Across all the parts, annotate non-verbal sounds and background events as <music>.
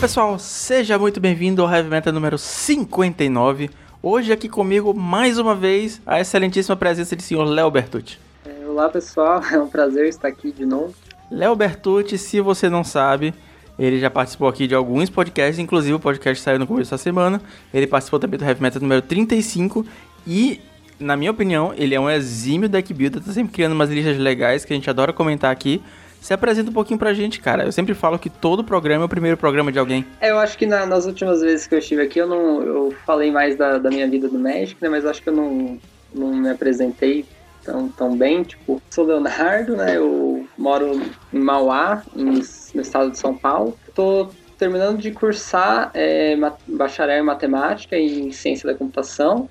pessoal, seja muito bem-vindo ao Heavy Metal número 59. Hoje aqui comigo, mais uma vez, a excelentíssima presença de senhor Léo Bertucci. É, olá pessoal, <laughs> é um prazer estar aqui de novo. Léo Bertucci, se você não sabe, ele já participou aqui de alguns podcasts, inclusive o podcast saiu no começo da semana. Ele participou também do Heavy Metal número 35 e, na minha opinião, ele é um exímio deck builder, tá sempre criando umas listas legais que a gente adora comentar aqui. Se apresenta um pouquinho pra gente, cara. Eu sempre falo que todo programa é o primeiro programa de alguém. É, eu acho que na, nas últimas vezes que eu estive aqui, eu não eu falei mais da, da minha vida do México, né? Mas acho que eu não, não me apresentei tão, tão bem. Tipo, sou Leonardo, né? Eu moro em Mauá, em, no estado de São Paulo. Tô terminando de cursar é, bacharel em matemática e em ciência da computação.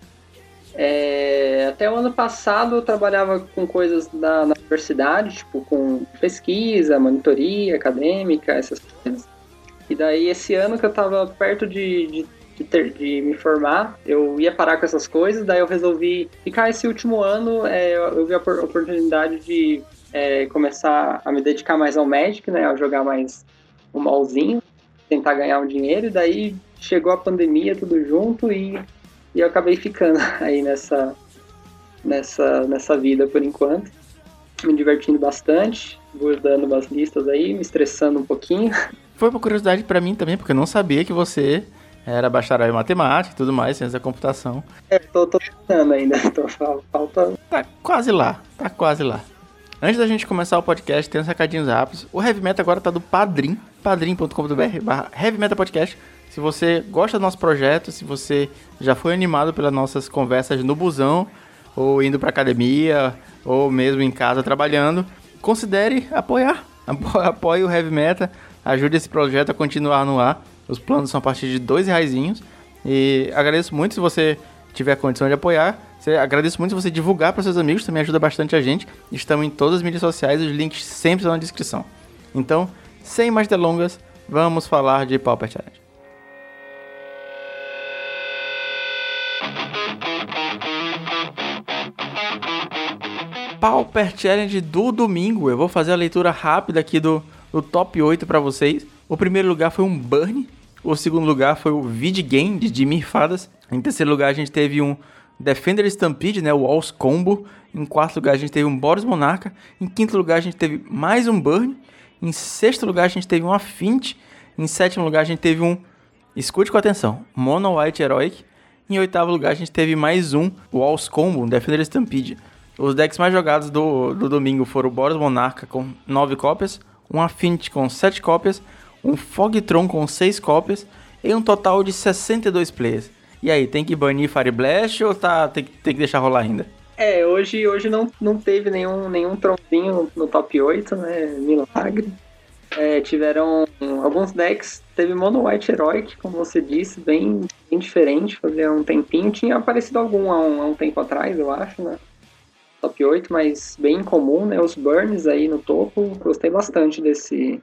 É, até o ano passado eu trabalhava com coisas da, universidade, tipo com pesquisa, monitoria acadêmica, essas coisas. E daí esse ano que eu estava perto de, de, de, ter, de, me formar, eu ia parar com essas coisas, daí eu resolvi ficar esse último ano, é, eu vi a oportunidade de é, começar a me dedicar mais ao Magic, né, a jogar mais o malzinho, tentar ganhar um dinheiro, e daí chegou a pandemia tudo junto e e eu acabei ficando <laughs> aí nessa, nessa, nessa vida por enquanto. Me divertindo bastante, guardando umas listas aí, me estressando um pouquinho. <laughs> Foi uma curiosidade para mim também, porque eu não sabia que você era bacharel em matemática e tudo mais, ciência da computação. É, tô, tô tentando ainda, <laughs> tô faltando. Tá quase lá, tá quase lá. Antes da gente começar o podcast, tem uns recadinhos rápidos. O Heavy Metal agora tá do Padrim, padrim.com.br barra Heavy Podcast. Se você gosta do nosso projeto, se você já foi animado pelas nossas conversas no busão, ou indo para academia, ou mesmo em casa trabalhando, considere apoiar. <laughs> Apoie o Heavy Metal, ajude esse projeto a continuar no ar. Os planos são a partir de dois reais. E agradeço muito se você tiver condição de apoiar. Agradeço muito se você divulgar para seus amigos, também ajuda bastante a gente. Estamos em todas as mídias sociais, os links sempre estão na descrição. Então, sem mais delongas, vamos falar de Pauper Challenge. Pauper Challenge do domingo. Eu vou fazer a leitura rápida aqui do, do top 8 para vocês. O primeiro lugar foi um Burn. O segundo lugar foi o Vid Game de Jimmy Fadas. Em terceiro lugar a gente teve um Defender Stampede, né, o Walls Combo. Em quarto lugar a gente teve um Boros Monarca. Em quinto lugar a gente teve mais um Burn. Em sexto lugar a gente teve um Affinity. Em sétimo lugar a gente teve um, escute com atenção, Mono White Heroic. Em oitavo lugar a gente teve mais um Walls Combo, um Defender Stampede. Os decks mais jogados do, do domingo foram o Boros Monarca com 9 cópias, um Affinity com 7 cópias, um Fogtron com 6 cópias e um total de 62 players. E aí, tem que banir Fire Blast ou tá, tem, tem que deixar rolar ainda? É, hoje, hoje não, não teve nenhum, nenhum tronzinho no, top 8, né? Milagre. É, tiveram alguns decks, teve Mono White Heroic, como você disse, bem, bem diferente, fazia um tempinho. Tinha aparecido algum há um, há um tempo atrás, eu acho, né? Top 8, mas bem comum, né? Os burns aí no topo, gostei bastante desse,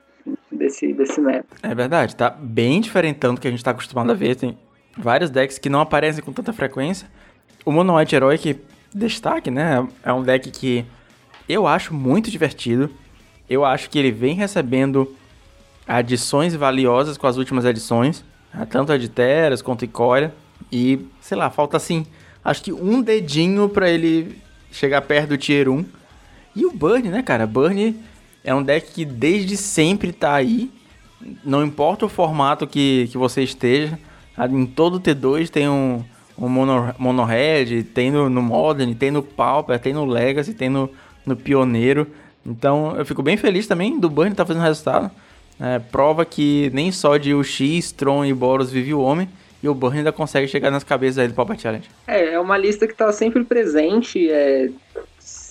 desse, desse meta. É verdade, tá bem diferentão do que a gente tá acostumado a ver. Tem vários decks que não aparecem com tanta frequência. O Mono White Heroic, destaque, né? É um deck que eu acho muito divertido. Eu acho que ele vem recebendo adições valiosas com as últimas edições, né? tanto a de Teras quanto a Icória. E, sei lá, falta assim, acho que um dedinho para ele chegar perto do Tier 1. E o Burn, né, cara? Burn é um deck que desde sempre tá aí. Não importa o formato que, que você esteja. Em todo T2 tem um, um mono, mono red, tem no, no Modern, tem no Pauper, tem no Legacy, tem no, no Pioneiro. Então eu fico bem feliz também do Burn estar tá fazendo resultado. É, prova que nem só de UX, Tron e Boros vive o homem. E o Burn ainda consegue chegar nas cabeças aí do Papa Challenge. É, é uma lista que tá sempre presente. É,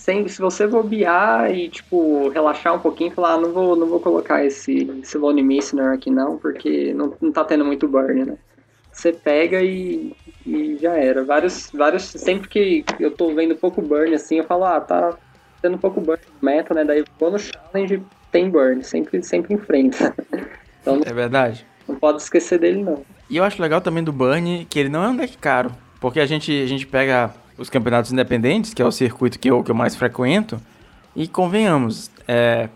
sempre, se você bobear e, tipo, relaxar um pouquinho e falar, ah, não vou, não vou colocar esse, esse Lone Missner aqui não, porque não, não tá tendo muito burn, né? Você pega e, e já era. Vários, vários, sempre que eu tô vendo pouco burn assim, eu falo, ah, tá tendo pouco burn meta, né? Daí vou no challenge, tem burn, sempre, sempre enfrenta. <laughs> Então, é verdade. Não pode esquecer dele, não. E eu acho legal também do Burn que ele não é um deck caro. Porque a gente, a gente pega os campeonatos independentes, que é o circuito que eu, que eu mais frequento, e convenhamos, é,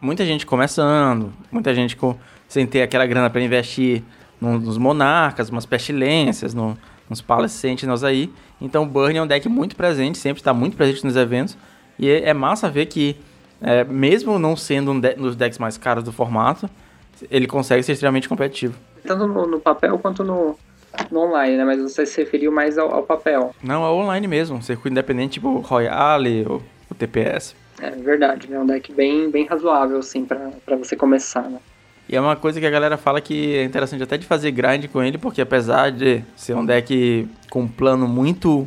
muita gente começando, muita gente com, sem ter aquela grana para investir nos monarcas, umas pestilências, no, nos Sentinels aí. Então o Burn é um deck muito presente, sempre está muito presente nos eventos. E é, é massa ver que, é, mesmo não sendo um, de, um dos decks mais caros do formato, ele consegue ser extremamente competitivo. Tanto no, no papel quanto no, no online, né? Mas você se referiu mais ao, ao papel. Não, é online mesmo, um circuito independente tipo Royale ou o TPS. É verdade, é um deck bem, bem razoável, assim, para você começar, né? E é uma coisa que a galera fala que é interessante até de fazer grind com ele, porque apesar de ser um deck com um plano muito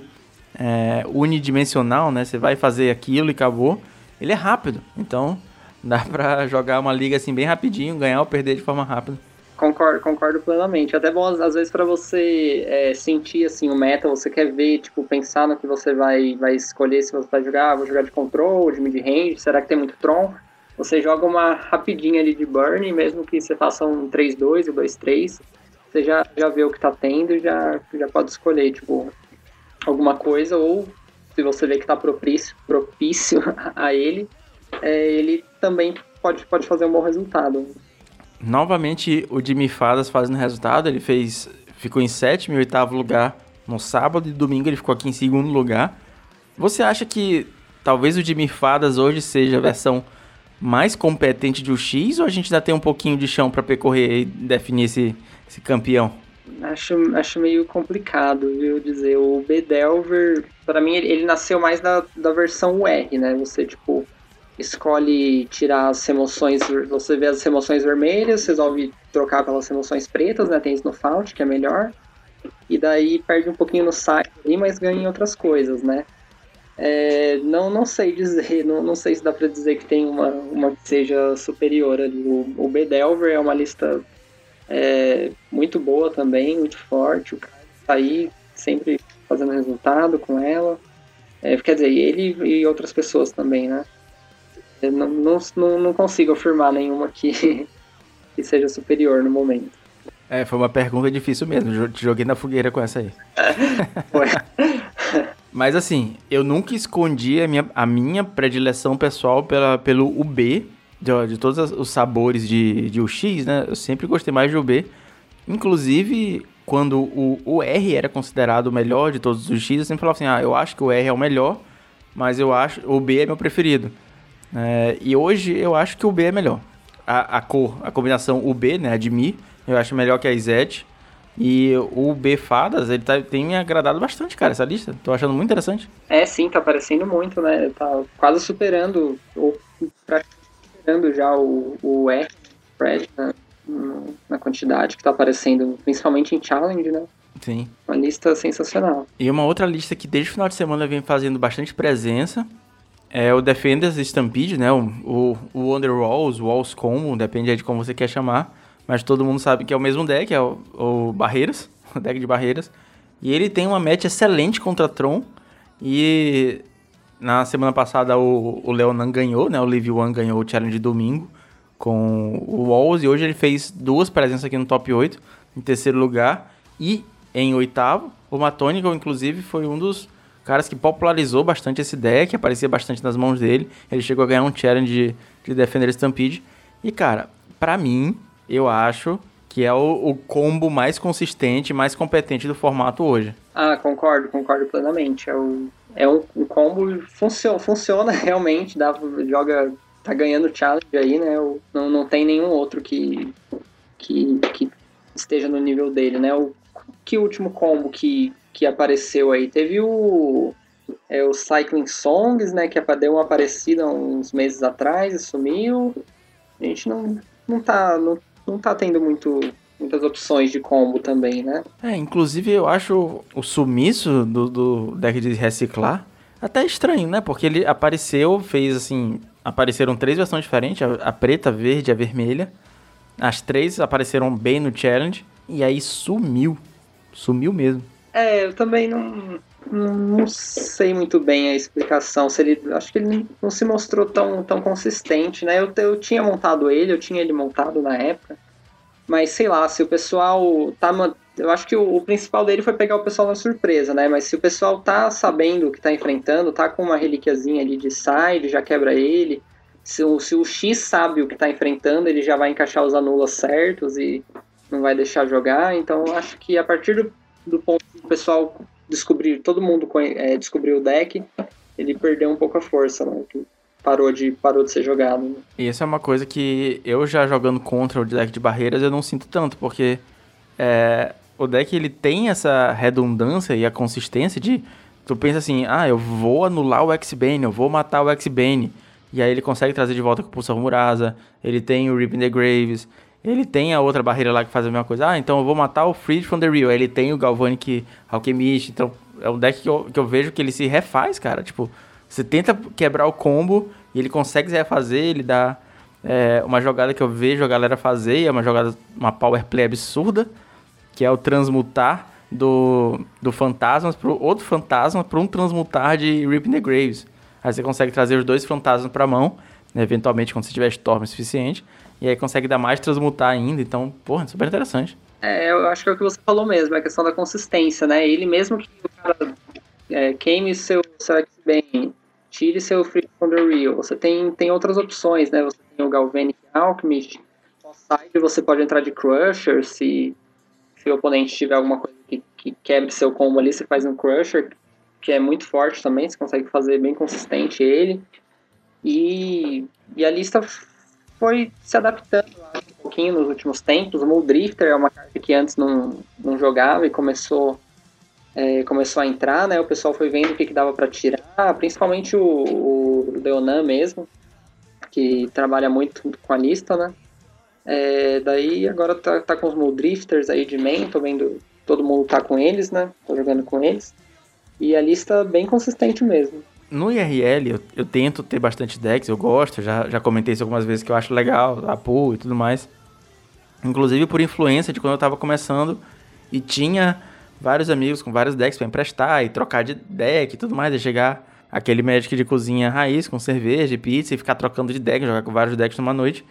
é, unidimensional, né? Você vai fazer aquilo e acabou. Ele é rápido, então <laughs> dá pra jogar uma liga assim bem rapidinho, ganhar ou perder de forma rápida. Concordo, concordo plenamente. Até bom, às vezes, para você é, sentir assim o meta, você quer ver, tipo, pensar no que você vai, vai escolher, se você vai jogar, ah, vou jogar de control, de mid-range, será que tem muito Tron? Você joga uma rapidinha ali de burn, mesmo que você faça um 3-2 ou 2-3, você já, já vê o que tá tendo e já, já pode escolher, tipo, alguma coisa, ou se você vê que tá propício, propício <laughs> a ele, é, ele também pode, pode fazer um bom resultado. Novamente o Jimmy Fadas fazendo resultado, ele fez. ficou em sétimo e oitavo lugar no sábado e domingo ele ficou aqui em segundo lugar. Você acha que talvez o Jimmy Fadas hoje seja a versão mais competente de UX ou a gente ainda tem um pouquinho de chão para percorrer e definir esse, esse campeão? Acho, acho meio complicado, viu, dizer. O B-Delver, para mim, ele, ele, nasceu mais da, da versão UR, né? Você, tipo, escolhe tirar as emoções, você vê as emoções vermelhas, resolve trocar pelas emoções pretas, né? Tem isso no Fault, que é melhor. E daí perde um pouquinho no site mas ganha em outras coisas, né? É, não, não sei dizer, <laughs> não, não sei se dá para dizer que tem uma, uma que seja superior ali. O, o B-Delver é uma lista é, muito boa também, muito forte. O cara tá aí sempre fazendo resultado com ela. É, quer dizer, ele e outras pessoas também, né? Eu não, não, não consigo afirmar nenhuma que, <laughs> que seja superior no momento. É, foi uma pergunta difícil mesmo. Te joguei na fogueira com essa aí. <laughs> Foi. <laughs> Mas assim, eu nunca escondi a minha, a minha predileção pessoal pela, pelo UB, de, de todos os sabores de, de UX, né? Eu sempre gostei mais de UB. Inclusive, quando o, o R era considerado o melhor de todos os UX, eu sempre falava assim, ah, eu acho que o R é o melhor, mas eu acho o B é meu preferido. É, e hoje eu acho que o B é melhor. A, a cor, a combinação UB, né, a de Mi, eu acho melhor que a Izete. E o B Fadas, ele tá, tem me agradado bastante, cara, essa lista. Tô achando muito interessante. É, sim, tá aparecendo muito, né? Tá quase superando, ou superando já o, o R, Fred, né? na quantidade que tá aparecendo, principalmente em Challenge, né? Sim. Uma lista sensacional. E uma outra lista que desde o final de semana vem fazendo bastante presença é o Defenders Stampede, né? O, o, o Under Walls, Walls Combo, depende de como você quer chamar. Mas todo mundo sabe que é o mesmo deck, é o, o Barreiras, <laughs> o deck de Barreiras. E ele tem uma match excelente contra Tron. E na semana passada o, o Leonan ganhou, né? O Live One ganhou o challenge de domingo com o Walls. E hoje ele fez duas presenças aqui no top 8, em terceiro lugar. E em oitavo, o Matonical, inclusive, foi um dos caras que popularizou bastante esse deck, aparecia bastante nas mãos dele. Ele chegou a ganhar um challenge de, de Defender Stampede. E, cara, para mim, eu acho que é o, o, combo mais consistente, mais competente do formato hoje. Ah, concordo, concordo plenamente. É, o, é um, um combo funciona, funciona <laughs> realmente, dá, joga, tá ganhando challenge aí, né? Não, não tem nenhum outro que, que, que esteja no nível dele, né? O que último combo que que apareceu aí. Teve o, é, o Cycling Songs, né, que deu uma aparecida uns meses atrás e sumiu. A gente não, não, tá, não, não tá tendo muito, muitas opções de combo também, né? É, inclusive eu acho o sumiço do, do deck de reciclar até estranho, né? Porque ele apareceu, fez assim. Apareceram três versões diferentes: a, a preta, a verde e a vermelha. As três apareceram bem no challenge. E aí sumiu. Sumiu mesmo. É, eu também não, não, sei muito bem a explicação. Se ele, acho que ele não se mostrou tão, tão consistente, né? Eu, eu tinha montado ele, eu tinha ele montado na época. Mas sei lá, se o pessoal tá. Eu acho que o, o principal dele foi pegar o pessoal na surpresa, né? Mas se o pessoal tá sabendo o que tá enfrentando, tá com uma relíquiazinha ali de side, já quebra ele. se o, se o X sabe o que está enfrentando, ele já vai encaixar os anulas certos e não vai deixar jogar. Então acho que a partir do, do ponto que o pessoal descobrir, todo mundo é, descobriu o deck, ele perdeu um pouco a força, né? Parou de, parou de ser jogado. Né? E isso é uma coisa que eu já jogando contra o deck de barreiras eu não sinto tanto, porque é, o deck ele tem essa redundância e a consistência de tu pensa assim, ah, eu vou anular o X-Bane, eu vou matar o X-Bane. E aí ele consegue trazer de volta com o Pulsar Murasa, ele tem o Ripping the Graves, ele tem a outra barreira lá que faz a mesma coisa. Ah, então eu vou matar o Freed from the Real. Aí ele tem o Galvanic Alchemist. Então é um deck que eu, que eu vejo que ele se refaz, cara. Tipo, você tenta quebrar o combo e ele consegue se refazer, ele dá é, uma jogada que eu vejo a galera fazer, é uma jogada, uma power play absurda, que é o transmutar do, do fantasmas pro outro fantasma para um transmutar de Ripping the Graves. Aí você consegue trazer os dois fantasmas para a mão, né, eventualmente quando você tiver Storm suficiente, e aí consegue dar mais transmutar ainda, então, porra, super interessante. É, eu acho que é o que você falou mesmo, é a questão da consistência, né? Ele mesmo que o cara é, queime seu, X-Bane, tire seu Free from the Real, você tem, tem outras opções, né? Você tem o Galvanic Alchemist, side você pode entrar de Crusher, se, se o oponente tiver alguma coisa que, que quebre seu combo ali, você faz um Crusher, que é muito forte também, você consegue fazer bem consistente ele. E, e a lista foi se adaptando um pouquinho nos últimos tempos. O Muldrifter é uma carta que antes não, não jogava e começou, é, começou a entrar, né? O pessoal foi vendo o que, que dava para tirar, principalmente o, o Leonan mesmo, que trabalha muito com a lista, né? É, daí agora tá, tá com os Muldrifters aí de main, tô vendo todo mundo tá com eles, né? Tô jogando com eles. E a lista bem consistente mesmo. No IRL, eu, eu tento ter bastante decks, eu gosto, já, já comentei isso algumas vezes que eu acho legal, a pool e tudo mais. Inclusive por influência de quando eu tava começando e tinha vários amigos com vários decks para emprestar e trocar de deck e tudo mais, e chegar aquele Magic de cozinha raiz com cerveja e pizza e ficar trocando de deck, jogar com vários decks numa noite.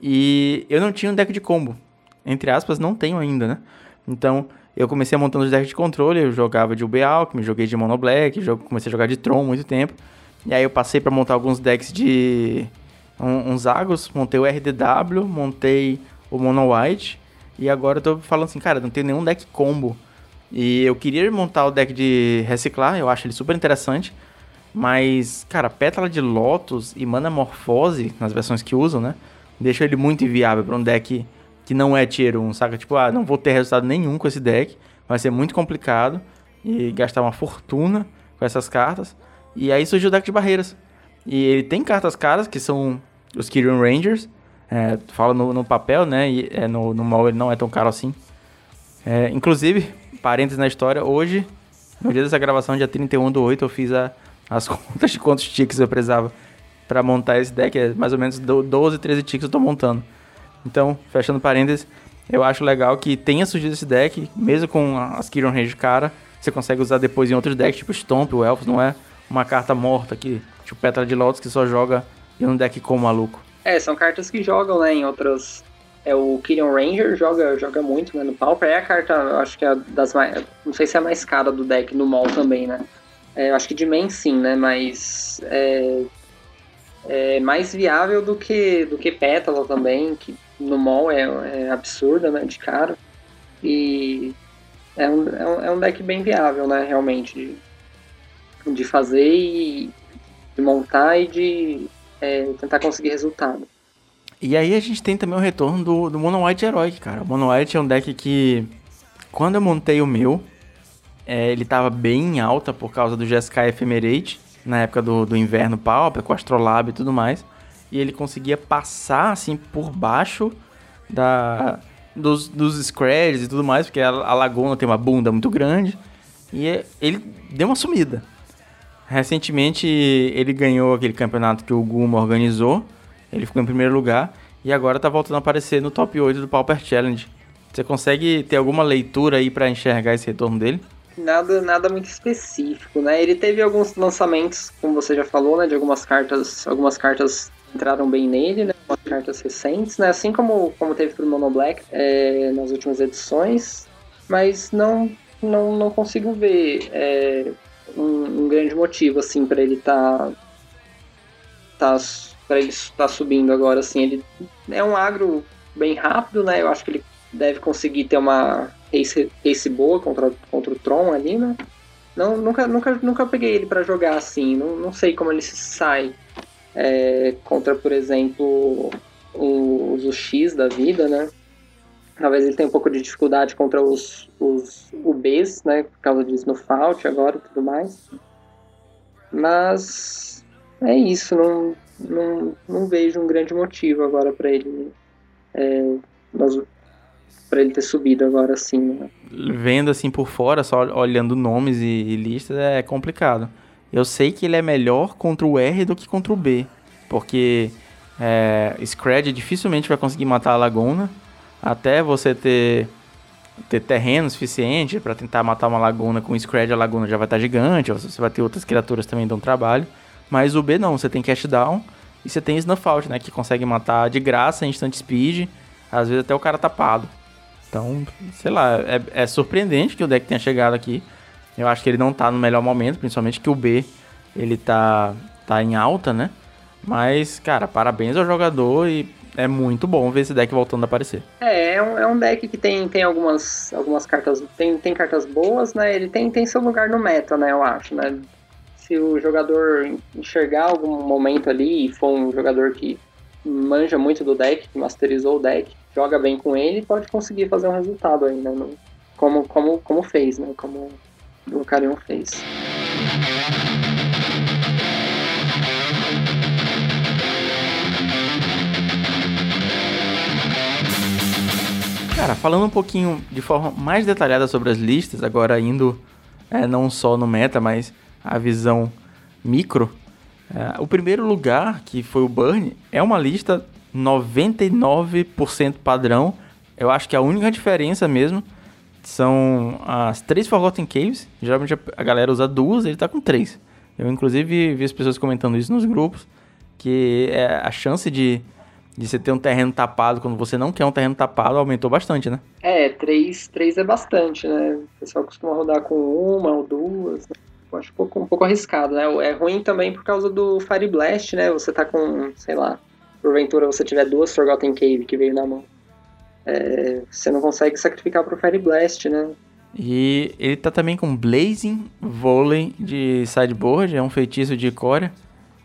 E eu não tinha um deck de combo. Entre aspas, não tenho ainda, né? Então, eu comecei a montando os decks de controle, eu jogava de UB Alchemy, joguei de Mono Black, comecei a jogar de Tron muito tempo. E aí eu passei para montar alguns decks de um, uns Agos, montei o RDW, montei o Mono White. E agora eu tô falando assim, cara, não tenho nenhum deck combo. E eu queria montar o deck de reciclar, eu acho ele super interessante. Mas, cara, Pétala de Lotus e Mana Morfose, nas versões que usam, né? Deixa ele muito inviável para um deck que não é tier 1, saca? Tipo, ah, não vou ter resultado nenhum com esse deck, vai ser muito complicado e gastar uma fortuna com essas cartas. E aí surgiu o deck de barreiras. E ele tem cartas caras, que são os Kyrian Rangers, é, fala no, no, papel, né? E é, no, no mal ele não é tão caro assim. É, inclusive, parênteses na história, hoje, no dia dessa gravação, dia 31 do 8, eu fiz a, as <laughs> contas de quantos ticks eu precisava para montar esse deck. É mais ou menos 12, 13 ticks eu tô montando. Então, fechando parênteses, eu acho legal que tenha surgido esse deck, mesmo com as Kiron Range cara, você consegue usar depois em outros decks, tipo Stomp, o Elfos, não é uma carta morta aqui, tipo Petra de Lotus, que só joga em um deck como maluco. É, são cartas que jogam, né, em outras... É, o Kyrian Ranger joga, joga muito, né, no Pauper. É a carta, acho que é das mais... Não sei se é a mais cara do deck no mall também, né. É, acho que de main sim, né, mas... É, é mais viável do que, do que Pétala também, que no mall é, é absurda, né, de caro. E é um, é um, é um deck bem viável, né, realmente, de, de fazer e de montar e de é, tentar conseguir resultado. E aí a gente tem também o retorno do, do Mono White Heroic, cara. O Mono White é um deck que, quando eu montei o meu, é, ele tava bem em alta por causa do GSK Ephemerate, na época do, do inverno Pauper, com Astrolab e tudo mais e ele conseguia passar assim por baixo da dos, dos scrads e tudo mais, porque a, a Laguna tem uma bunda muito grande e é, ele deu uma sumida. Recentemente ele ganhou aquele campeonato que o Guma organizou, ele ficou em primeiro lugar e agora tá voltando a aparecer no top 8 do Pauper Challenge. Você consegue ter alguma leitura aí para enxergar esse retorno dele? Nada, nada muito específico, né? Ele teve alguns lançamentos, como você já falou, né, de algumas cartas, algumas cartas entraram bem nele, né? Com cartas recentes, né? Assim como, como teve pro Mono Black é, nas últimas edições. Mas não, não, não consigo ver é, um, um, grande motivo, assim, para ele tá, tá para ele estar tá subindo agora, assim. Ele é um agro bem rápido, né? Eu acho que ele deve conseguir ter uma race, race boa contra, contra o Tron ali, né? Não, nunca, nunca, nunca peguei ele para jogar assim. Não, não sei como ele se sai é, contra, por exemplo, os, X da vida, né? Talvez ele tenha um pouco de dificuldade contra os, os UBs, né? Por causa disso no Fault agora e tudo mais. Mas é isso, não, não, não vejo um grande motivo agora para ele. É, para ele ter subido agora assim. Né? Vendo assim por fora, só olhando nomes e, e, listas, é complicado. Eu sei que ele é melhor contra o R do que contra o B, porque é, Scred dificilmente vai conseguir matar a Laguna, até você ter, ter terreno suficiente para tentar matar uma Laguna com Scred, a Laguna já vai estar tá gigante, você vai ter outras criaturas também dão trabalho. Mas o B não, você tem Cash Down e você tem Snuff Out, né? Que consegue matar de graça, instant speed, às vezes até o cara tapado. Então, sei lá, é, é surpreendente que o deck tenha chegado aqui. Eu acho que ele não tá no melhor momento, principalmente que o B ele tá, tá em alta, né? Mas, cara, parabéns ao jogador e é muito bom ver esse deck voltando a aparecer. É, é um, é um deck que tem, tem algumas, algumas cartas. Tem, tem cartas boas, né? Ele tem, tem seu lugar no meta, né? Eu acho, né? se o jogador enxergar algum momento ali e for um jogador que manja muito do deck, que masterizou o deck, joga bem com ele, pode conseguir fazer um resultado ainda, né? como, como, como fez, né? Como o Carion fez. Cara, falando um pouquinho de forma mais detalhada sobre as listas, agora indo é, não só no meta, mas a visão micro, é, o primeiro lugar, que foi o Burn, é uma lista 99% padrão. Eu acho que a única diferença mesmo são as três Forgotten Caves. Geralmente a galera usa duas, ele tá com três. Eu, inclusive, vi as pessoas comentando isso nos grupos, que é a chance de, de você ter um terreno tapado quando você não quer um terreno tapado aumentou bastante, né? É, três, três é bastante, né? O pessoal costuma rodar com uma ou duas, né? eu acho um pouco, um pouco arriscado, né? É ruim também por causa do Fire Blast, né? Você tá com, sei lá, porventura você tiver duas Forgotten Cave que veio na mão. É, você não consegue sacrificar pro Fire Blast, né? E ele tá também com Blazing Volley de sideboard, é um feitiço de Corea.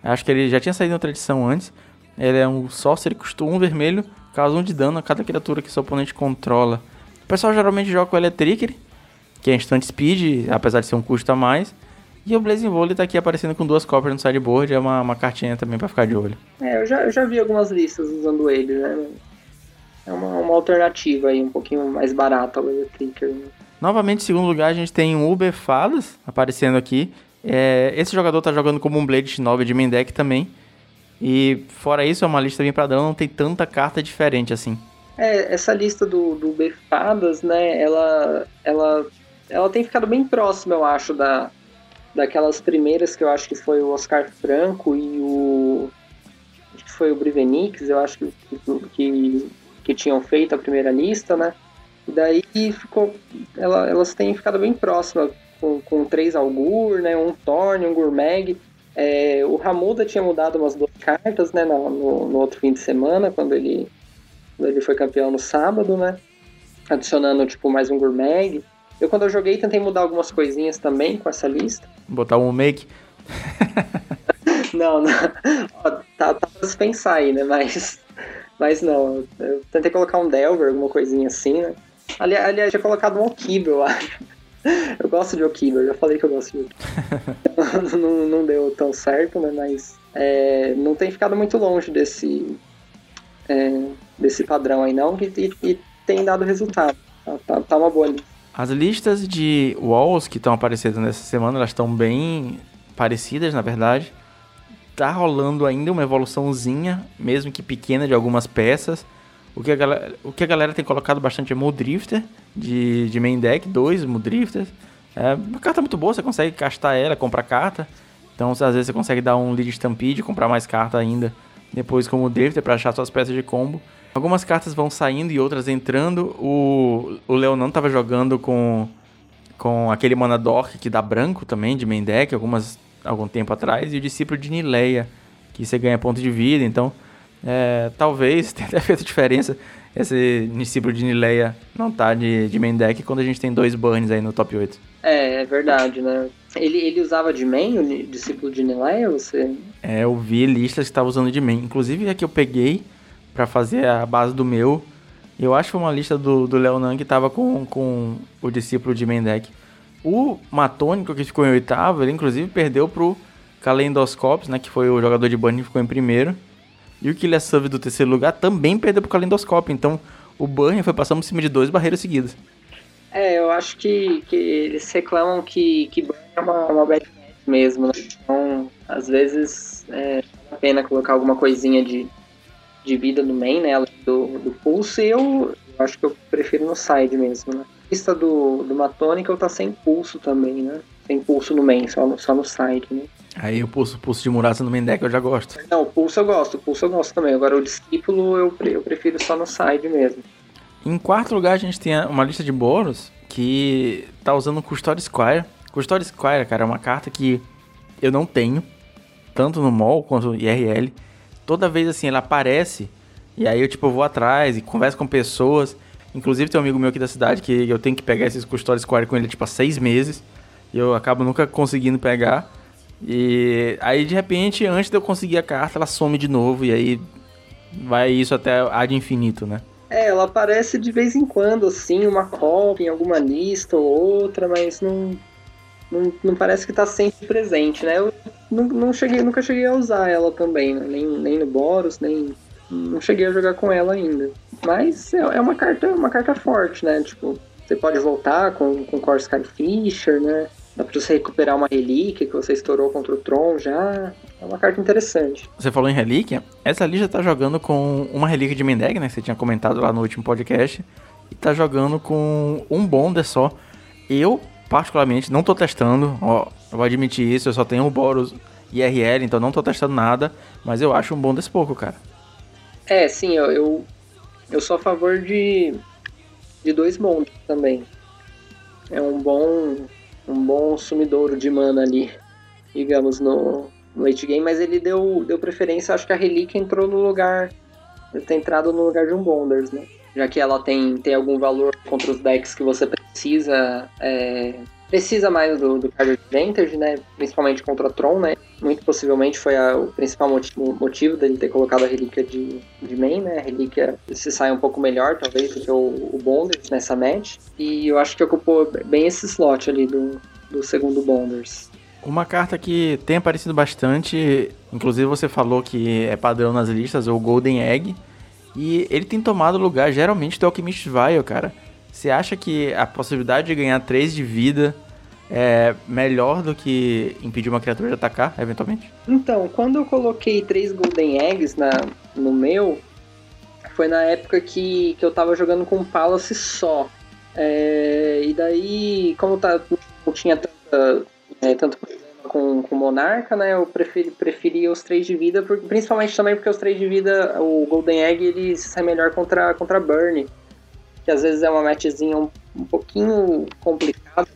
Acho que ele já tinha saído na tradição antes. Ele é um Sorcery, custa 1 um vermelho, causa 1 um de dano a cada criatura que seu oponente controla. O pessoal geralmente joga com Electric, que é instant speed, apesar de ser um custo a mais. E o Blazing Volley tá aqui aparecendo com duas cópias no sideboard, é uma, uma cartinha também para ficar de olho. É, eu já, eu já vi algumas listas usando ele, né? É uma, uma alternativa aí, um pouquinho mais barata ao Electricker. Né? Novamente, em segundo lugar, a gente tem um Uber Fadas aparecendo aqui. É, esse jogador tá jogando como um Blade 9 de main deck também. E fora isso, é uma lista bem padrão, não tem tanta carta diferente assim. É, essa lista do, do Uber Fadas, né, ela, ela, ela tem ficado bem próxima, eu acho, da, daquelas primeiras que eu acho que foi o Oscar Franco e o. Acho que foi o Brivenix, eu acho que, que, que tinham feito a primeira lista, né? E daí ficou. Ela, elas têm ficado bem próximas, com, com três Algur, né? Um Thorn, um Gourmag. É, o Ramuda tinha mudado umas duas cartas, né? No, no, no, outro fim de semana, quando ele, quando ele foi campeão no sábado, né? Adicionando, tipo, mais um Gourmag. Eu, quando eu joguei, tentei mudar algumas coisinhas também com essa lista. Botar um make? <laughs> não, não. Ó, tá, tá pra se pensar aí, né? Mas, mas não. Eu tentei colocar um Delver, alguma coisinha assim, né? Ali, aliás, tinha colocado um Okiba, eu acho. <laughs> Eu gosto de Okiba, eu já falei que eu gosto de Okiba. <laughs> não, não deu tão certo, né? Mas é, não tem ficado muito longe desse, é, desse padrão aí, não. E, e, e tem dado resultado. Tá, tá, tá uma boa lista. As listas de walls que estão aparecendo nessa semana, elas estão bem parecidas, na verdade. Tá rolando ainda uma evoluçãozinha, mesmo que pequena, de algumas peças. O que a galera, o que a galera tem colocado bastante é Muldrifter, de, de main deck, dois Muldrifters. É uma carta muito boa, você consegue castar ela, comprar carta. Então, às vezes você consegue dar um lead stampede, comprar mais carta ainda depois como Drifter para achar suas peças de combo. Algumas cartas vão saindo e outras entrando. O, o Leonan tava jogando com, com aquele Manadork que dá branco também, de main deck, algumas, algum tempo atrás. E o discípulo de Nileia, que você ganha ponto de vida, então é, talvez <laughs> tenha feito diferença esse discípulo de Nileia não tá de, de main deck quando a gente tem dois burns aí no top 8. É, é verdade, né? Ele, ele usava de main, o discípulo de Nileia, você? É, eu vi listas que estavam usando de main. Inclusive a que eu peguei para fazer a base do meu, eu acho que foi uma lista do, do Leonan que tava com, com o discípulo de main deck. O Matônico, que ficou em oitavo, ele inclusive perdeu pro Kalendoscopes, né? Que foi o jogador de burn que ficou em primeiro. E o Killer Sub do terceiro lugar também perdeu pro Calendoscópio. Então o Burn foi passando por cima de dois barreiras seguidas. É, eu acho que, que eles reclamam que, que é uma, uma bad mesmo. Né? Então, às vezes, é, vale a pena colocar alguma coisinha de, de vida no main, né? Do, do pulso. E eu, eu acho que eu prefiro no side mesmo, né? Lista do, do Matonic tá sem pulso também, né? Sem pulso no main, só no, só no side, né? Aí o pulso, pulso de Murasa no main deck eu já gosto. Não, o pulso eu gosto, o pulso eu gosto também. Agora o discípulo eu, eu prefiro só no side mesmo. Em quarto lugar a gente tem uma lista de Boros que tá usando o Custody Squire. Custody Squire, cara, é uma carta que eu não tenho, tanto no mall quanto no IRL. Toda vez assim ela aparece e aí eu tipo vou atrás e converso com pessoas. Inclusive tem um amigo meu aqui da cidade que eu tenho que pegar esses Custody Squire com ele tipo há seis meses. E eu acabo nunca conseguindo pegar. E aí, de repente, antes de eu conseguir a carta, ela some de novo. E aí vai isso até ad infinito, né? É, ela aparece de vez em quando, assim, uma cópia em alguma lista ou outra, mas não, não, não parece que tá sempre presente, né? Eu não, não cheguei, nunca cheguei a usar ela também, né? nem, nem no Boros, nem. Não cheguei a jogar com ela ainda. Mas é, é uma carta, uma carta forte, né? Tipo, você pode voltar com, com Corsair Fisher, né? Dá pra você recuperar uma relíquia que você estourou contra o Tron já. É uma carta interessante. Você falou em relíquia? Essa ali já tá jogando com uma relíquia de Mendeg, né? Que você tinha comentado lá no último podcast. E tá jogando com um Bonder só. Eu, particularmente, não tô testando. Ó, eu vou admitir isso. Eu só tenho o Boros IRL, então não tô testando nada. Mas eu acho um Bonder pouco, cara. É, sim, eu, eu, eu sou a favor de, de dois Bonders também. É um bom um bom sumidouro de mana ali, digamos, no, no late game, mas ele deu, deu preferência, acho que a Relíquia entrou no lugar, deve ter entrado no lugar de um Bonders, né? Já que ela tem, tem algum valor contra os decks que você precisa é, precisa mais do, do card advantage, né? Principalmente contra Tron, né? Muito possivelmente foi a, o principal motivo, motivo dele ter colocado a relíquia de, de main, né? A relíquia se sai um pouco melhor, talvez, do que o, o Bonders nessa match. E eu acho que ocupou bem esse slot ali do, do segundo Bonders. Uma carta que tem aparecido bastante, inclusive você falou que é padrão nas listas, o Golden Egg. E ele tem tomado lugar geralmente do Alchemist Vial, cara. Você acha que a possibilidade de ganhar 3 de vida é melhor do que impedir uma criatura de atacar, eventualmente? Então, quando eu coloquei 3 Golden Eggs na, no meu, foi na época que, que eu tava jogando com Palace só. É, e daí, como tá, não tinha tanta, é, tanto com, com Monarca, né? Eu preferi, preferi os 3 de vida, principalmente também porque os 3 de vida, o Golden Egg, ele sai melhor contra, contra Burn que às vezes é uma matchzinha um, um pouquinho complicada.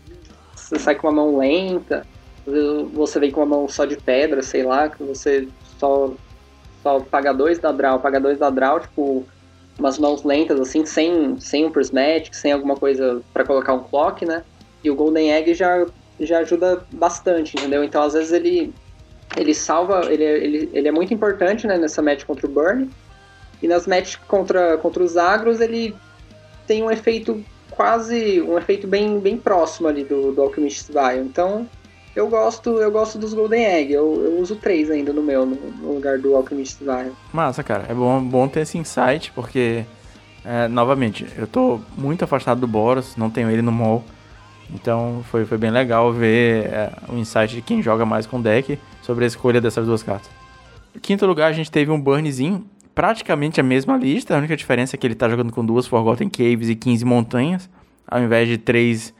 Você sai com uma mão lenta, você vem com uma mão só de pedra, sei lá, que você só, só paga dois da draw, paga dois da draw, tipo, umas mãos lentas, assim, sem, sem um prismatic, sem alguma coisa para colocar um clock, né? E o Golden Egg já, já ajuda bastante, entendeu? Então, às vezes, ele, ele salva, ele, ele, ele é muito importante, né, nessa match contra o Burn. E nas matches contra, contra os agros, ele tem um efeito quase um efeito bem, bem próximo ali do, do Alchemist Vial. Então, eu gosto, eu gosto dos Golden Egg. Eu, eu uso três ainda no meu, no, no lugar do Alchemist Vial. Massa, cara. É bom, bom ter esse insight, porque, é, novamente, eu tô muito afastado do Boros, não tenho ele no mall. Então, foi, foi bem legal ver é, o insight de quem joga mais com deck sobre a escolha dessas duas cartas. Em quinto lugar, a gente teve um Burnzinho, praticamente a mesma lista, a única diferença é que ele está jogando com duas Forgotten Caves e 15 montanhas, ao invés de 3,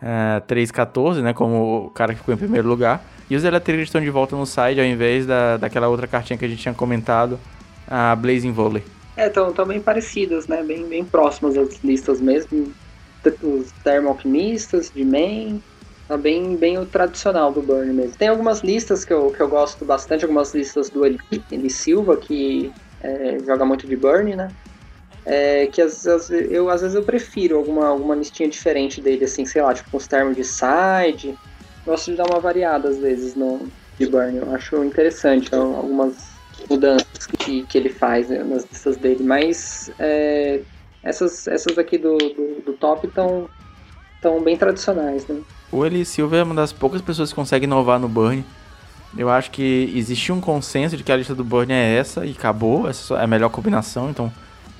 uh, 3 14, né, como o cara que ficou em primeiro lugar. E os Electric estão de volta no side, ao invés da, daquela outra cartinha que a gente tinha comentado, a Blazing Volley. É, estão bem parecidas, né, bem, bem próximas as listas mesmo. Os Thermo Alquimistas, de main, Tá bem, bem o tradicional do Burn mesmo. Tem algumas listas que eu, que eu gosto bastante, algumas listas do Eli, Eli Silva, que é, joga muito de Burn, né? É, que às, às, eu, às vezes eu prefiro alguma, alguma listinha diferente dele, assim, sei lá, tipo os termos de side. Gosto de dar uma variada às vezes no de Burn. Eu acho interessante então, algumas mudanças que, que ele faz né, nas listas dele. Mas é, essas, essas aqui do, do, do top estão tão bem tradicionais, né? O Eli Silva é uma das poucas pessoas que consegue inovar no Burn. Eu acho que existe um consenso de que a lista do Burn é essa e acabou, essa é a melhor combinação, então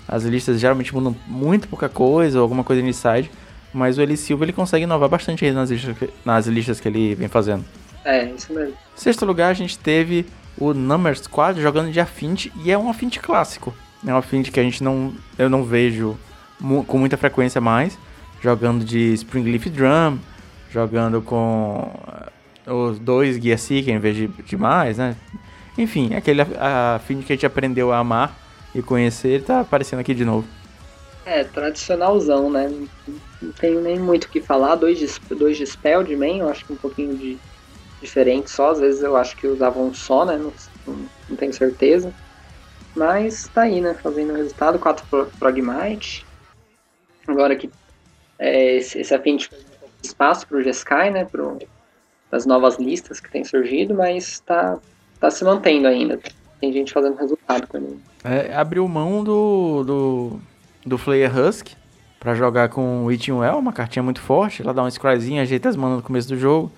as listas geralmente mudam muito pouca coisa ou alguma coisa inside, mas o Eli Silva ele consegue inovar bastante aí nas listas, que, nas listas que ele vem fazendo. É, isso mesmo. Em sexto lugar, a gente teve o Number Squad jogando de Affinity e é um Affinity clássico. É um Affinity que a gente não, eu não vejo mu com muita frequência mais, jogando de Springleaf Drum, jogando com os dois Gear Seeker em vez de, de mais, né? Enfim, aquele Affinity que a gente aprendeu a amar e conhecer, ele tá aparecendo aqui de novo. É, tradicionalzão, né? Não tenho nem muito o que falar. Dois de, dois de Spell de main, eu acho que um pouquinho de diferente só. Às vezes eu acho que usavam um só, né? Não, não, tenho certeza. Mas tá aí, né? Fazendo o resultado. 4 Progmite. Agora que é, esse, esse Affinity espaço pro G-Sky, né? Pro, das novas listas que tem surgido, mas tá, tá se mantendo ainda. Tem gente fazendo resultado com ele. É, abriu mão do, do, do Flayer Husk para jogar com o Eating Well, uma cartinha muito forte. Ela dá uma scryzinha, ajeita as manas no começo do jogo.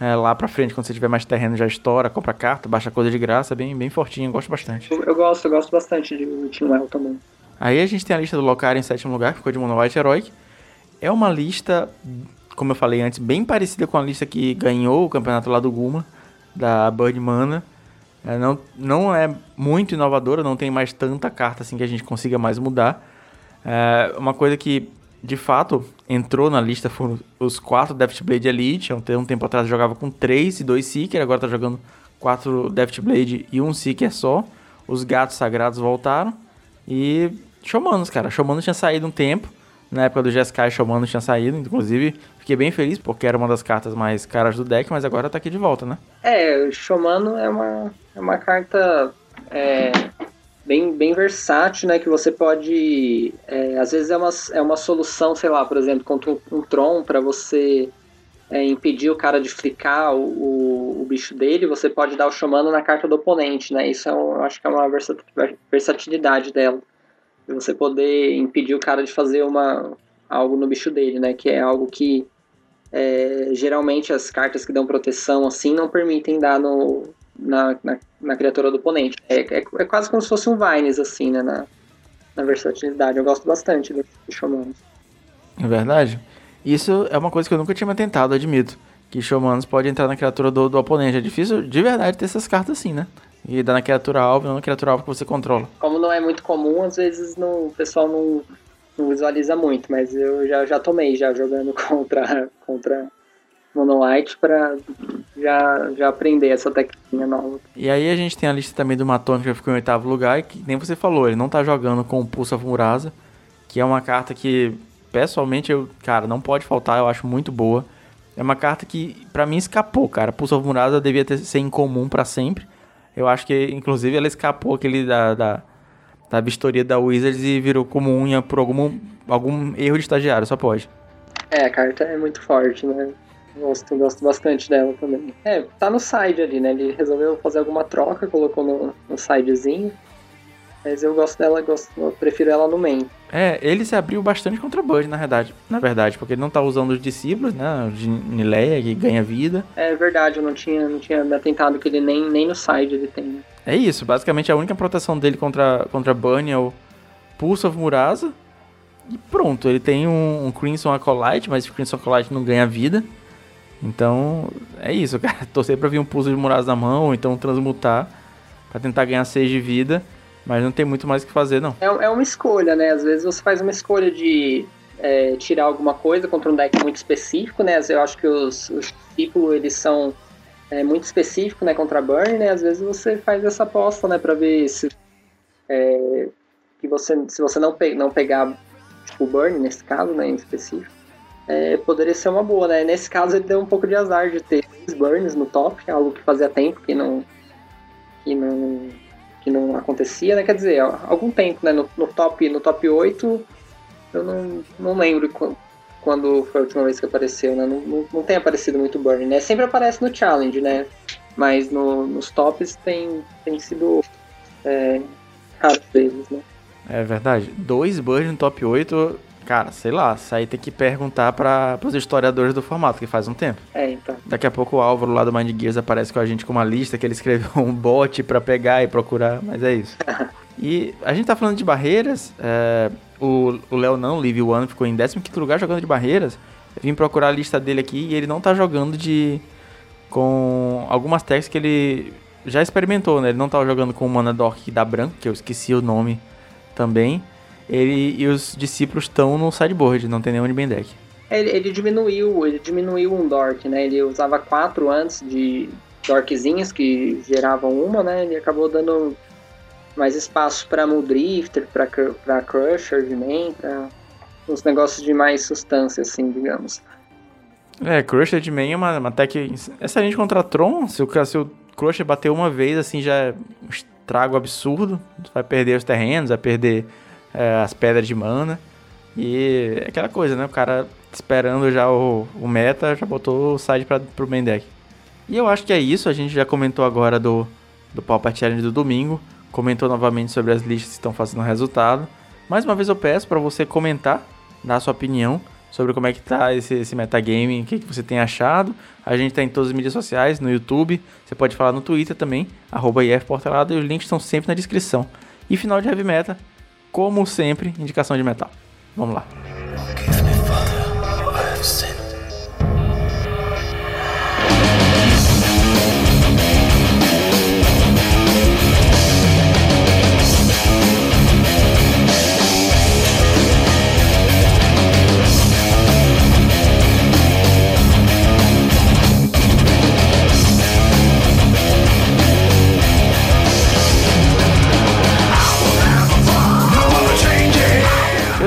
É, lá pra frente, quando você tiver mais terreno, já estoura, compra carta, baixa coisa de graça, bem, bem fortinho, gosto bastante. Eu, eu gosto, eu gosto bastante de Eating Well também. Aí a gente tem a lista do Locar em sétimo lugar, que ficou de Mono White Heroic. É uma lista, como eu falei antes, bem parecida com a lista que ganhou o campeonato lá do Guma, da Bird Mana. É, não, não é muito inovadora, não tem mais tanta carta assim que a gente consiga mais mudar. É, uma coisa que de fato entrou na lista foram os quatro Deathblade Elite. Há um tempo atrás jogava com três e dois Seeker, agora tá jogando quatro Deathblade e um Seeker só. Os gatos sagrados voltaram. E Shomanos, cara. Shomanos tinha saído um tempo. Na época do GSK, Shomanos tinha saído. Inclusive, fiquei bem feliz porque era uma das cartas mais caras do deck, mas agora tá aqui de volta, né? É, o Shomano é uma, é uma carta é, bem, bem versátil, né? Que você pode. É, às vezes é uma, é uma solução, sei lá, por exemplo, contra um, Tron, para você é, impedir o cara de flicar o, o, o, bicho dele, você pode dar o Xamano na carta do oponente, né? Isso é um, eu acho que é uma versatilidade dela você poder impedir o cara de fazer uma algo no bicho dele, né? Que é algo que é, geralmente as cartas que dão proteção assim não permitem dar no, na, na, na criatura do oponente. É, é, é, quase como se fosse um Vines, assim, né? Na, na versatilidade. Eu gosto bastante do Showmanos. É verdade? Isso é uma coisa que eu nunca tinha tentado, admito. Que Showmanos pode entrar na criatura do, do oponente. É difícil de verdade ter essas cartas assim, né? E dá na criatura alvo, não na criatura alvo que você controla. Como não é muito comum, às vezes não, o pessoal não, não visualiza muito, mas eu já, já tomei já jogando <laughs> contra, contra Mono White pra já, já aprender essa técnica nova. E aí a gente tem a lista também do Matone que ficou em oitavo lugar e que nem você falou, ele não tá jogando com o Pulsa Murasa, que é uma carta que pessoalmente eu, cara, não pode faltar, eu acho muito boa. É uma carta que para mim escapou, cara. Pulsa Murasa devia ter, ser incomum para sempre. Eu acho que, inclusive, ela escapou aquele da, da, da vistoria da Wizards e virou como unha por algum, algum erro de estagiário, só pode. É, a carta é muito forte, né? Gosto, gosto bastante dela também. É, tá no side ali, né? Ele resolveu fazer alguma troca, colocou no, no sidezinho. Mas eu gosto dela, gosto, eu prefiro ela no main. É, ele se abriu bastante contra o Bud, na verdade. Na verdade, porque ele não tá usando os discípulos, né? De Nileia, que ganha vida. É verdade, eu não tinha, não tinha me atentado que ele nem, nem no side ele tem. Né? É isso, basicamente a única proteção dele contra, contra Burn é o Pulse of Murasa. E pronto, ele tem um, um Crimson Acolyte, mas o Crimson Acolyte não ganha vida. Então, é isso, <laughs> cara. Torcer pra vir um Pulse de Murasa na mão, ou então transmutar para tentar ganhar 6 de vida. Mas não tem muito mais o que fazer, não. É, é uma escolha, né? Às vezes você faz uma escolha de é, tirar alguma coisa contra um deck muito específico, né? Eu acho que os, os eles são é, muito específicos, né? Contra Burn, né? Às vezes você faz essa aposta, né? Pra ver se... É, que você, se você não, pe não pegar, tipo, Burn, nesse caso, né? Em específico, é, poderia ser uma boa, né? Nesse caso ele deu um pouco de azar de ter Burns no top, algo que fazia tempo que não que não que não acontecia, né? Quer dizer, há algum tempo, né? No, no top no top 8 eu não, não lembro quando, foi a última vez que apareceu, né? Não, não, não tem aparecido muito Burn, né? Sempre aparece no challenge, né? Mas no, nos tops tem, tem sido é, raras vezes, né? É verdade. Dois Burn no top 8 Cara, sei lá, isso aí tem que perguntar para os historiadores do formato, que faz um tempo. É, então. Daqui a pouco o Álvaro lá do Mind Gears aparece com a gente com uma lista que ele escreveu um bot para pegar e procurar, mas é isso. <laughs> e a gente tá falando de barreiras, é, o Léo não, o Live One, ficou em 15 lugar jogando de barreiras. Eu vim procurar a lista dele aqui e ele não tá jogando de. com algumas techs que ele já experimentou, né? Ele não tava jogando com o Mana Dork da Branco, que eu esqueci o nome também ele e os discípulos estão no sideboard, não tem nenhum de deck. Ele, ele, diminuiu, ele diminuiu um Dork, né? Ele usava quatro antes de Dorkzinhas que geravam uma, né? Ele acabou dando mais espaço para Muldrifter, para Crusher de main, para uns negócios de mais substância, assim, digamos. É, Crusher de main é uma, uma tech excelente contra Tron. Se o, se o Crusher bater uma vez, assim, já é um estrago absurdo. Vai perder os terrenos, vai perder é, as pedras de mana. E é aquela coisa, né? O cara esperando já o, o meta, já botou o side para pro main deck. E eu acho que é isso, a gente já comentou agora do, do Pauper Challenge do domingo, comentou novamente sobre as listas que estão fazendo resultado. Mais uma vez eu peço para você comentar, dar sua opinião sobre como é que tá esse, esse metagame, o que, que você tem achado. A gente tá em todas as mídias sociais, no YouTube, você pode falar no Twitter também, arroba IFPortelado, e os links estão sempre na descrição. E final de Heavy Meta, como sempre, indicação de metal. Vamos lá.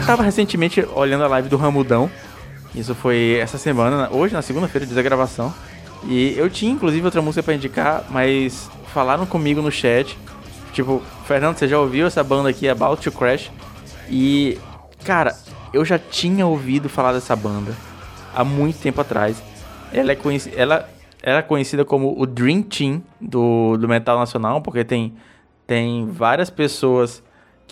Tava recentemente olhando a live do Ramudão. Isso foi essa semana, hoje, na segunda-feira da gravação. E eu tinha, inclusive, outra música para indicar, mas falaram comigo no chat. Tipo, Fernando, você já ouviu essa banda aqui, About to Crash? E, cara, eu já tinha ouvido falar dessa banda há muito tempo atrás. Ela é conhecida, ela era conhecida como o Dream Team do, do metal nacional, porque tem, tem várias pessoas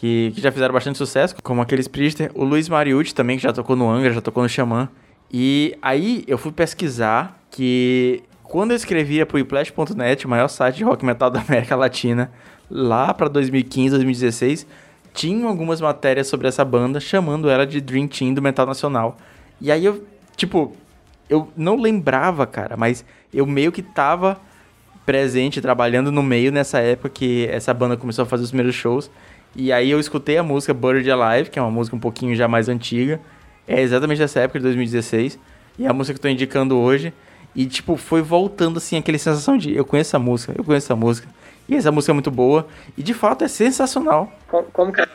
que, que já fizeram bastante sucesso, como aqueles Priester. O Luiz Mariucci também, que já tocou no Angra, já tocou no Xamã. E aí eu fui pesquisar que quando eu escrevia pro iplash.net, o maior site de rock metal da América Latina, lá para 2015, 2016, tinham algumas matérias sobre essa banda, chamando ela de Dream Team do metal nacional. E aí eu, tipo, eu não lembrava, cara, mas eu meio que tava presente, trabalhando no meio nessa época que essa banda começou a fazer os primeiros shows. E aí eu escutei a música Buried Alive, que é uma música um pouquinho já mais antiga. É exatamente dessa época, de 2016. E é a música que eu tô indicando hoje. E, tipo, foi voltando, assim, aquela sensação de eu conheço essa música, eu conheço essa música. E essa música é muito boa. E, de fato, é sensacional. Como, como que é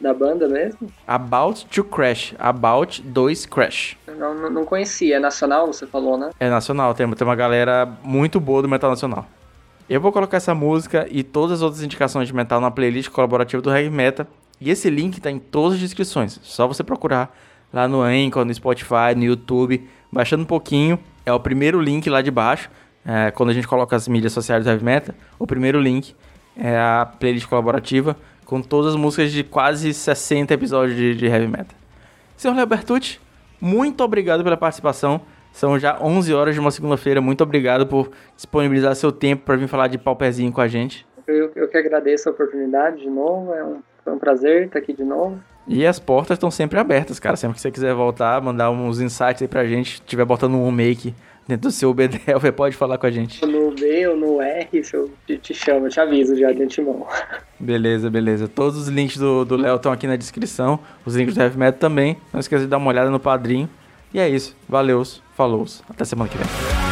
da banda mesmo? About to Crash. About 2 Crash. Não, não, não conhecia. É nacional, você falou, né? É nacional. Tem, tem uma galera muito boa do metal nacional. Eu vou colocar essa música e todas as outras indicações de metal na playlist colaborativa do Heavy Meta. E esse link está em todas as descrições. Só você procurar lá no Anchor, no Spotify, no YouTube. Baixando um pouquinho, é o primeiro link lá de baixo. É, quando a gente coloca as mídias sociais do Heavy Meta, o primeiro link é a playlist colaborativa com todas as músicas de quase 60 episódios de, de Heavy Meta. Senhor Léo Bertucci, muito obrigado pela participação. São já 11 horas de uma segunda-feira. Muito obrigado por disponibilizar seu tempo para vir falar de paupezinho com a gente. Eu, eu que agradeço a oportunidade de novo. É um, foi um prazer estar aqui de novo. E as portas estão sempre abertas, cara. Sempre que você quiser voltar, mandar uns insights aí pra gente, estiver botando um make dentro do seu BDL, <laughs> você pode falar com a gente. No B ou no R, se eu te, te chamo, eu te aviso já de antemão. Beleza, beleza. Todos os links do Léo estão aqui na descrição. Os links do Heavy Metal também. Não esqueça de dar uma olhada no padrinho. E é isso. Valeu, falou. Até semana que vem.